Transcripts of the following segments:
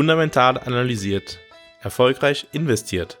Fundamental analysiert. Erfolgreich investiert.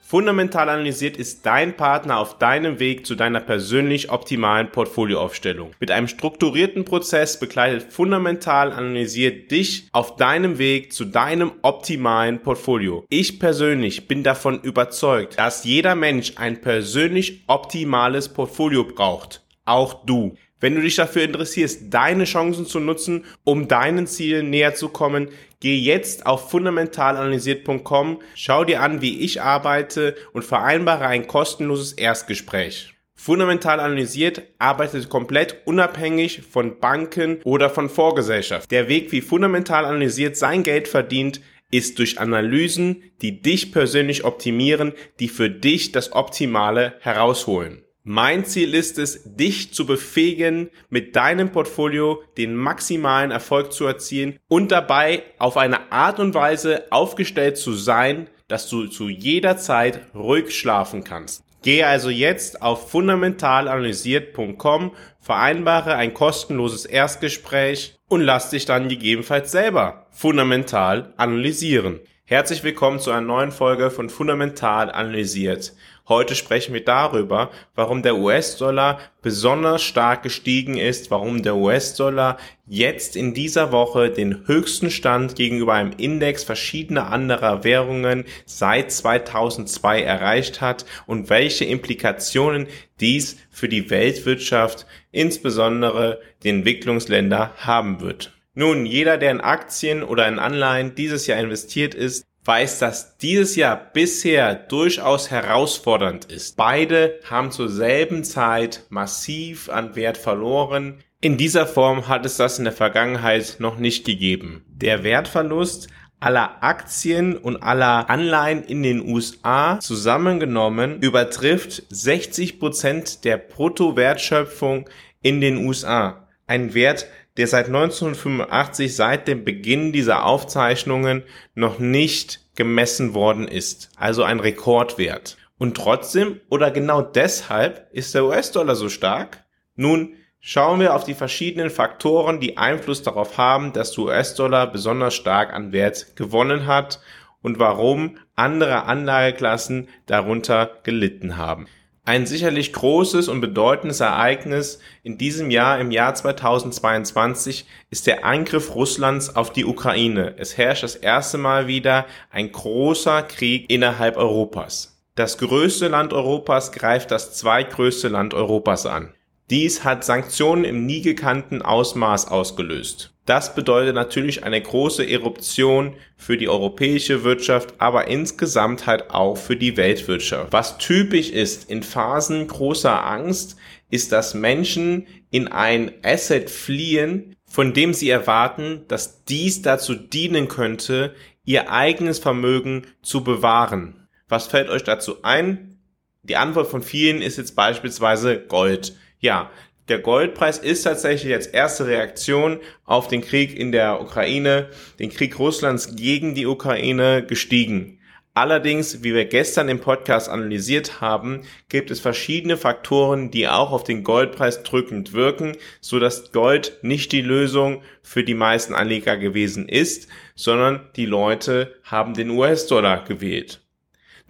Fundamental analysiert ist dein Partner auf deinem Weg zu deiner persönlich optimalen Portfolioaufstellung. Mit einem strukturierten Prozess begleitet Fundamental analysiert dich auf deinem Weg zu deinem optimalen Portfolio. Ich persönlich bin davon überzeugt, dass jeder Mensch ein persönlich optimales Portfolio braucht. Auch du. Wenn du dich dafür interessierst, deine Chancen zu nutzen, um deinen Zielen näher zu kommen, geh jetzt auf fundamentalanalysiert.com, schau dir an, wie ich arbeite und vereinbare ein kostenloses Erstgespräch. Fundamental analysiert arbeitet komplett unabhängig von Banken oder von Vorgesellschaft. Der Weg, wie fundamental analysiert sein Geld verdient, ist durch Analysen, die dich persönlich optimieren, die für dich das Optimale herausholen. Mein Ziel ist es, dich zu befähigen, mit deinem Portfolio den maximalen Erfolg zu erzielen und dabei auf eine Art und Weise aufgestellt zu sein, dass du zu jeder Zeit ruhig schlafen kannst. Gehe also jetzt auf fundamentalanalysiert.com, vereinbare ein kostenloses Erstgespräch und lass dich dann gegebenenfalls selber fundamental analysieren. Herzlich willkommen zu einer neuen Folge von Fundamental analysiert. Heute sprechen wir darüber, warum der US-Dollar besonders stark gestiegen ist, warum der US-Dollar jetzt in dieser Woche den höchsten Stand gegenüber einem Index verschiedener anderer Währungen seit 2002 erreicht hat und welche Implikationen dies für die Weltwirtschaft, insbesondere die Entwicklungsländer, haben wird. Nun, jeder, der in Aktien oder in Anleihen dieses Jahr investiert ist, weiß, dass dieses Jahr bisher durchaus herausfordernd ist. Beide haben zur selben Zeit massiv an Wert verloren. In dieser Form hat es das in der Vergangenheit noch nicht gegeben. Der Wertverlust aller Aktien und aller Anleihen in den USA zusammengenommen übertrifft 60 Prozent der Bruttowertschöpfung in den USA. Ein Wert, der seit 1985, seit dem Beginn dieser Aufzeichnungen, noch nicht gemessen worden ist. Also ein Rekordwert. Und trotzdem oder genau deshalb ist der US-Dollar so stark? Nun, schauen wir auf die verschiedenen Faktoren, die Einfluss darauf haben, dass der US-Dollar besonders stark an Wert gewonnen hat und warum andere Anlageklassen darunter gelitten haben. Ein sicherlich großes und bedeutendes Ereignis in diesem Jahr, im Jahr 2022, ist der Angriff Russlands auf die Ukraine. Es herrscht das erste Mal wieder ein großer Krieg innerhalb Europas. Das größte Land Europas greift das zweitgrößte Land Europas an. Dies hat Sanktionen im nie gekannten Ausmaß ausgelöst. Das bedeutet natürlich eine große Eruption für die europäische Wirtschaft, aber insgesamt halt auch für die Weltwirtschaft. Was typisch ist in Phasen großer Angst, ist, dass Menschen in ein Asset fliehen, von dem sie erwarten, dass dies dazu dienen könnte, ihr eigenes Vermögen zu bewahren. Was fällt euch dazu ein? Die Antwort von vielen ist jetzt beispielsweise Gold. Ja, der Goldpreis ist tatsächlich als erste Reaktion auf den Krieg in der Ukraine, den Krieg Russlands gegen die Ukraine gestiegen. Allerdings, wie wir gestern im Podcast analysiert haben, gibt es verschiedene Faktoren, die auch auf den Goldpreis drückend wirken, so dass Gold nicht die Lösung für die meisten Anleger gewesen ist, sondern die Leute haben den US-Dollar gewählt.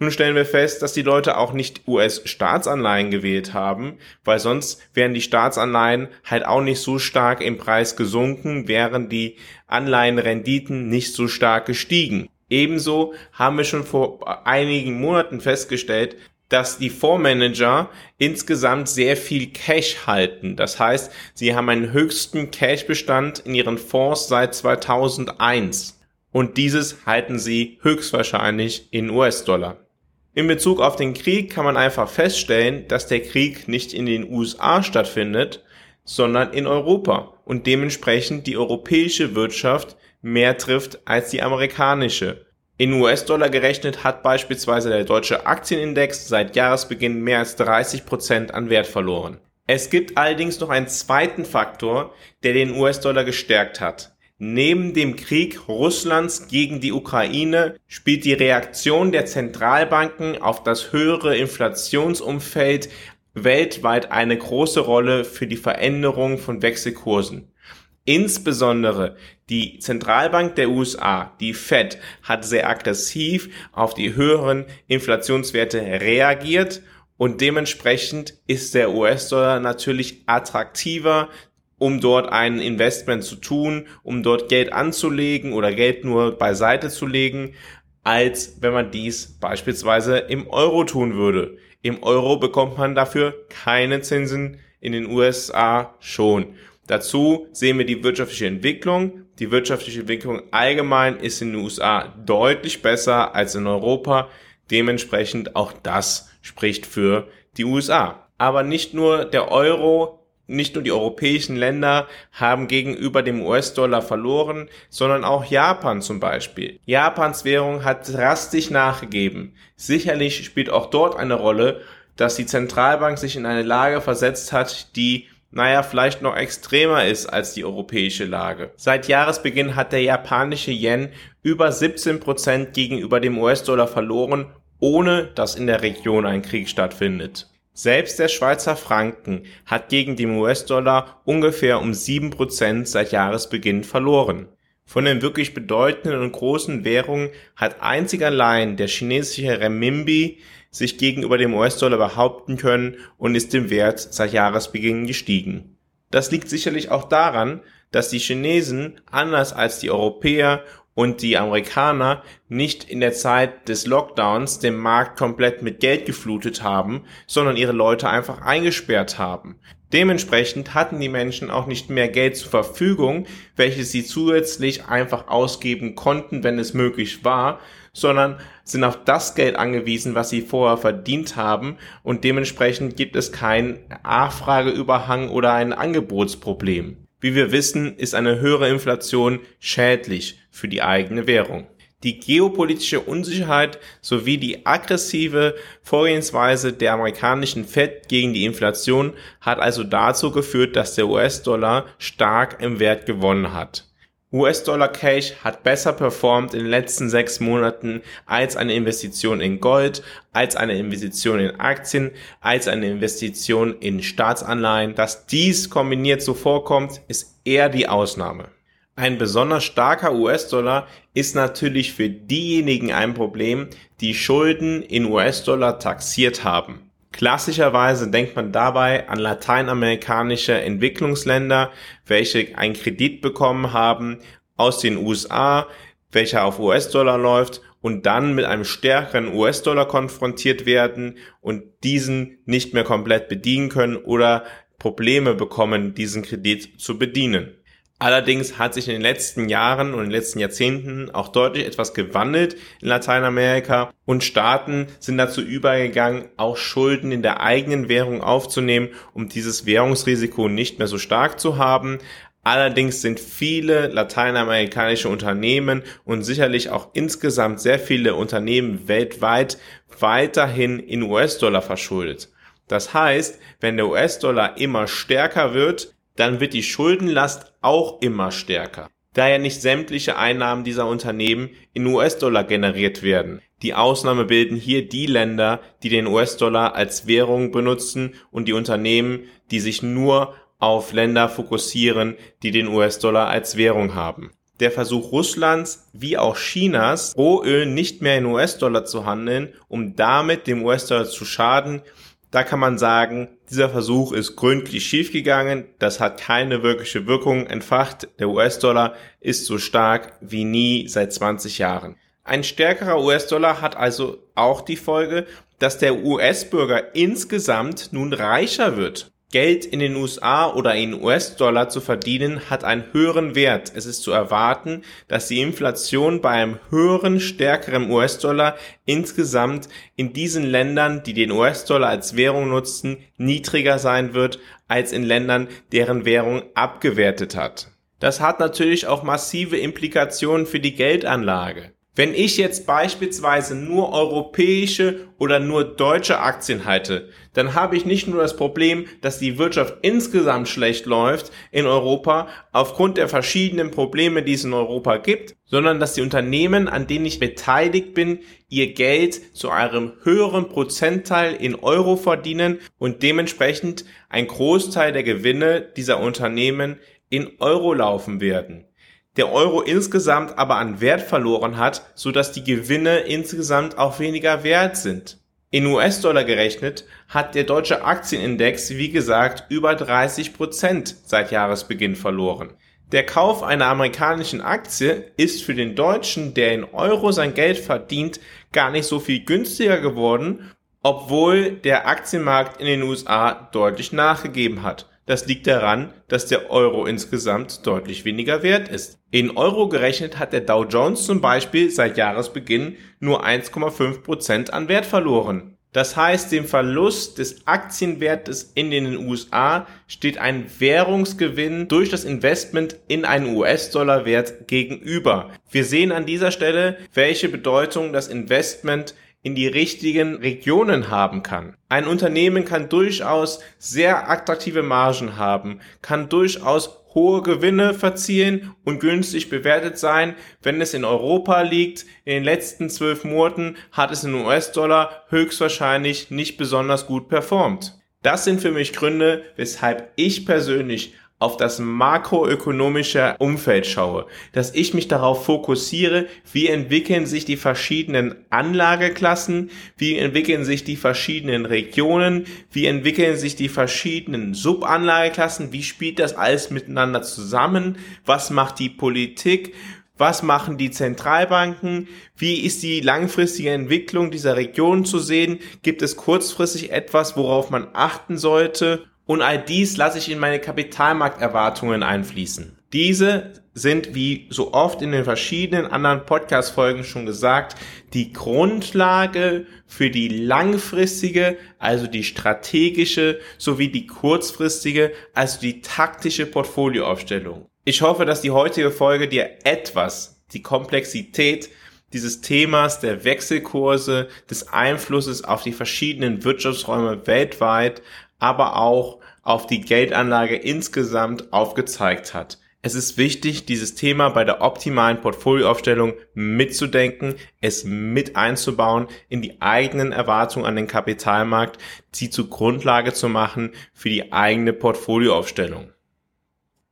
Nun stellen wir fest, dass die Leute auch nicht US-Staatsanleihen gewählt haben, weil sonst wären die Staatsanleihen halt auch nicht so stark im Preis gesunken, wären die Anleihenrenditen nicht so stark gestiegen. Ebenso haben wir schon vor einigen Monaten festgestellt, dass die Fondsmanager insgesamt sehr viel Cash halten. Das heißt, sie haben einen höchsten Cashbestand in ihren Fonds seit 2001. Und dieses halten sie höchstwahrscheinlich in US-Dollar. In Bezug auf den Krieg kann man einfach feststellen, dass der Krieg nicht in den USA stattfindet, sondern in Europa und dementsprechend die europäische Wirtschaft mehr trifft als die amerikanische. In US-Dollar gerechnet hat beispielsweise der deutsche Aktienindex seit Jahresbeginn mehr als 30 Prozent an Wert verloren. Es gibt allerdings noch einen zweiten Faktor, der den US-Dollar gestärkt hat. Neben dem Krieg Russlands gegen die Ukraine spielt die Reaktion der Zentralbanken auf das höhere Inflationsumfeld weltweit eine große Rolle für die Veränderung von Wechselkursen. Insbesondere die Zentralbank der USA, die Fed, hat sehr aggressiv auf die höheren Inflationswerte reagiert und dementsprechend ist der US-Dollar natürlich attraktiver, um dort ein Investment zu tun, um dort Geld anzulegen oder Geld nur beiseite zu legen, als wenn man dies beispielsweise im Euro tun würde. Im Euro bekommt man dafür keine Zinsen, in den USA schon. Dazu sehen wir die wirtschaftliche Entwicklung. Die wirtschaftliche Entwicklung allgemein ist in den USA deutlich besser als in Europa. Dementsprechend auch das spricht für die USA. Aber nicht nur der Euro nicht nur die europäischen Länder haben gegenüber dem US-Dollar verloren, sondern auch Japan zum Beispiel. Japans Währung hat drastisch nachgegeben. Sicherlich spielt auch dort eine Rolle, dass die Zentralbank sich in eine Lage versetzt hat, die naja, vielleicht noch extremer ist als die europäische Lage. Seit Jahresbeginn hat der japanische Yen über 17 Prozent gegenüber dem US-Dollar verloren, ohne dass in der Region ein Krieg stattfindet. Selbst der Schweizer Franken hat gegen den US-Dollar ungefähr um 7% seit Jahresbeginn verloren. Von den wirklich bedeutenden und großen Währungen hat einzig allein der chinesische Renminbi sich gegenüber dem US-Dollar behaupten können und ist im Wert seit Jahresbeginn gestiegen. Das liegt sicherlich auch daran, dass die Chinesen anders als die Europäer und die Amerikaner nicht in der Zeit des Lockdowns den Markt komplett mit Geld geflutet haben, sondern ihre Leute einfach eingesperrt haben. Dementsprechend hatten die Menschen auch nicht mehr Geld zur Verfügung, welches sie zusätzlich einfach ausgeben konnten, wenn es möglich war, sondern sind auf das Geld angewiesen, was sie vorher verdient haben und dementsprechend gibt es keinen Nachfrageüberhang oder ein Angebotsproblem. Wie wir wissen, ist eine höhere Inflation schädlich für die eigene Währung. Die geopolitische Unsicherheit sowie die aggressive Vorgehensweise der amerikanischen Fed gegen die Inflation hat also dazu geführt, dass der US-Dollar stark im Wert gewonnen hat. US-Dollar Cash hat besser performt in den letzten sechs Monaten als eine Investition in Gold, als eine Investition in Aktien, als eine Investition in Staatsanleihen. Dass dies kombiniert so vorkommt, ist eher die Ausnahme. Ein besonders starker US-Dollar ist natürlich für diejenigen ein Problem, die Schulden in US-Dollar taxiert haben. Klassischerweise denkt man dabei an lateinamerikanische Entwicklungsländer, welche einen Kredit bekommen haben aus den USA, welcher auf US-Dollar läuft und dann mit einem stärkeren US-Dollar konfrontiert werden und diesen nicht mehr komplett bedienen können oder Probleme bekommen, diesen Kredit zu bedienen. Allerdings hat sich in den letzten Jahren und in den letzten Jahrzehnten auch deutlich etwas gewandelt in Lateinamerika und Staaten sind dazu übergegangen, auch Schulden in der eigenen Währung aufzunehmen, um dieses Währungsrisiko nicht mehr so stark zu haben. Allerdings sind viele lateinamerikanische Unternehmen und sicherlich auch insgesamt sehr viele Unternehmen weltweit weiterhin in US-Dollar verschuldet. Das heißt, wenn der US-Dollar immer stärker wird, dann wird die Schuldenlast auch immer stärker. Da ja nicht sämtliche Einnahmen dieser Unternehmen in US-Dollar generiert werden. Die Ausnahme bilden hier die Länder, die den US-Dollar als Währung benutzen und die Unternehmen, die sich nur auf Länder fokussieren, die den US-Dollar als Währung haben. Der Versuch Russlands wie auch Chinas, Rohöl nicht mehr in US-Dollar zu handeln, um damit dem US-Dollar zu schaden, da kann man sagen, dieser Versuch ist gründlich schiefgegangen. Das hat keine wirkliche Wirkung entfacht. Der US-Dollar ist so stark wie nie seit 20 Jahren. Ein stärkerer US-Dollar hat also auch die Folge, dass der US-Bürger insgesamt nun reicher wird. Geld in den USA oder in US-Dollar zu verdienen hat einen höheren Wert. Es ist zu erwarten, dass die Inflation bei einem höheren, stärkeren US-Dollar insgesamt in diesen Ländern, die den US-Dollar als Währung nutzen, niedriger sein wird als in Ländern, deren Währung abgewertet hat. Das hat natürlich auch massive Implikationen für die Geldanlage. Wenn ich jetzt beispielsweise nur europäische oder nur deutsche Aktien halte, dann habe ich nicht nur das Problem, dass die Wirtschaft insgesamt schlecht läuft in Europa aufgrund der verschiedenen Probleme, die es in Europa gibt, sondern dass die Unternehmen, an denen ich beteiligt bin, ihr Geld zu einem höheren Prozentteil in Euro verdienen und dementsprechend ein Großteil der Gewinne dieser Unternehmen in Euro laufen werden. Der Euro insgesamt aber an Wert verloren hat, so dass die Gewinne insgesamt auch weniger wert sind. In US-Dollar gerechnet hat der deutsche Aktienindex, wie gesagt, über 30 Prozent seit Jahresbeginn verloren. Der Kauf einer amerikanischen Aktie ist für den Deutschen, der in Euro sein Geld verdient, gar nicht so viel günstiger geworden, obwohl der Aktienmarkt in den USA deutlich nachgegeben hat. Das liegt daran, dass der Euro insgesamt deutlich weniger wert ist. In Euro gerechnet hat der Dow Jones zum Beispiel seit Jahresbeginn nur 1,5 Prozent an Wert verloren. Das heißt, dem Verlust des Aktienwertes in den USA steht ein Währungsgewinn durch das Investment in einen US-Dollar-Wert gegenüber. Wir sehen an dieser Stelle, welche Bedeutung das Investment in die richtigen Regionen haben kann. Ein Unternehmen kann durchaus sehr attraktive Margen haben, kann durchaus hohe Gewinne verziehen und günstig bewertet sein, wenn es in Europa liegt. In den letzten zwölf Monaten hat es in US-Dollar höchstwahrscheinlich nicht besonders gut performt. Das sind für mich Gründe, weshalb ich persönlich auf das makroökonomische Umfeld schaue, dass ich mich darauf fokussiere, wie entwickeln sich die verschiedenen Anlageklassen, wie entwickeln sich die verschiedenen Regionen, wie entwickeln sich die verschiedenen Subanlageklassen, wie spielt das alles miteinander zusammen, was macht die Politik, was machen die Zentralbanken? Wie ist die langfristige Entwicklung dieser Region zu sehen? Gibt es kurzfristig etwas, worauf man achten sollte? Und all dies lasse ich in meine Kapitalmarkterwartungen einfließen. Diese sind, wie so oft in den verschiedenen anderen Podcast-Folgen schon gesagt, die Grundlage für die langfristige, also die strategische, sowie die kurzfristige, also die taktische Portfolioaufstellung. Ich hoffe, dass die heutige Folge dir etwas die Komplexität dieses Themas der Wechselkurse, des Einflusses auf die verschiedenen Wirtschaftsräume weltweit, aber auch auf die Geldanlage insgesamt aufgezeigt hat. Es ist wichtig, dieses Thema bei der optimalen Portfolioaufstellung mitzudenken, es mit einzubauen, in die eigenen Erwartungen an den Kapitalmarkt, sie zur Grundlage zu machen für die eigene Portfolioaufstellung.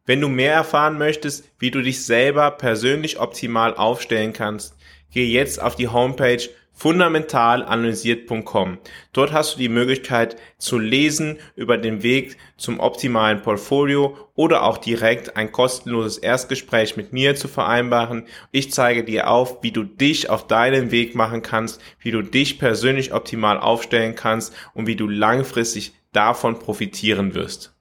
Wenn du mehr erfahren möchtest, wie du dich selber persönlich optimal aufstellen kannst, gehe jetzt auf die Homepage fundamentalanalysiert.com. Dort hast du die Möglichkeit zu lesen über den Weg zum optimalen Portfolio oder auch direkt ein kostenloses Erstgespräch mit mir zu vereinbaren. Ich zeige dir auf, wie du dich auf deinen Weg machen kannst, wie du dich persönlich optimal aufstellen kannst und wie du langfristig davon profitieren wirst.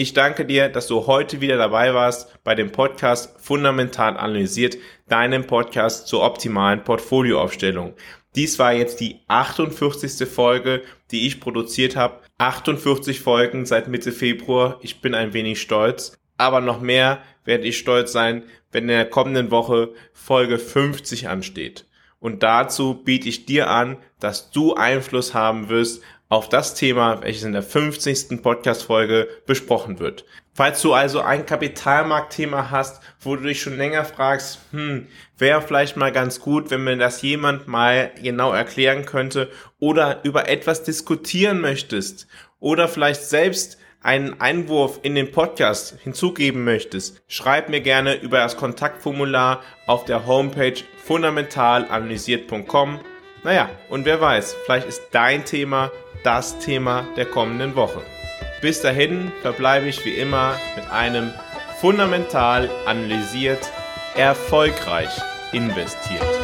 Ich danke dir, dass du heute wieder dabei warst bei dem Podcast Fundamental analysiert, deinem Podcast zur optimalen Portfolioaufstellung. Dies war jetzt die 48. Folge, die ich produziert habe. 48 Folgen seit Mitte Februar. Ich bin ein wenig stolz. Aber noch mehr werde ich stolz sein, wenn in der kommenden Woche Folge 50 ansteht. Und dazu biete ich dir an, dass du Einfluss haben wirst auf das Thema, welches in der 50. Podcast-Folge besprochen wird. Falls du also ein Kapitalmarktthema hast, wo du dich schon länger fragst, hm, wäre vielleicht mal ganz gut, wenn mir das jemand mal genau erklären könnte oder über etwas diskutieren möchtest oder vielleicht selbst einen Einwurf in den Podcast hinzugeben möchtest, schreib mir gerne über das Kontaktformular auf der Homepage fundamentalanalysiert.com. Naja, und wer weiß, vielleicht ist dein Thema das Thema der kommenden Woche. Bis dahin verbleibe ich wie immer mit einem fundamental analysiert, erfolgreich investiert.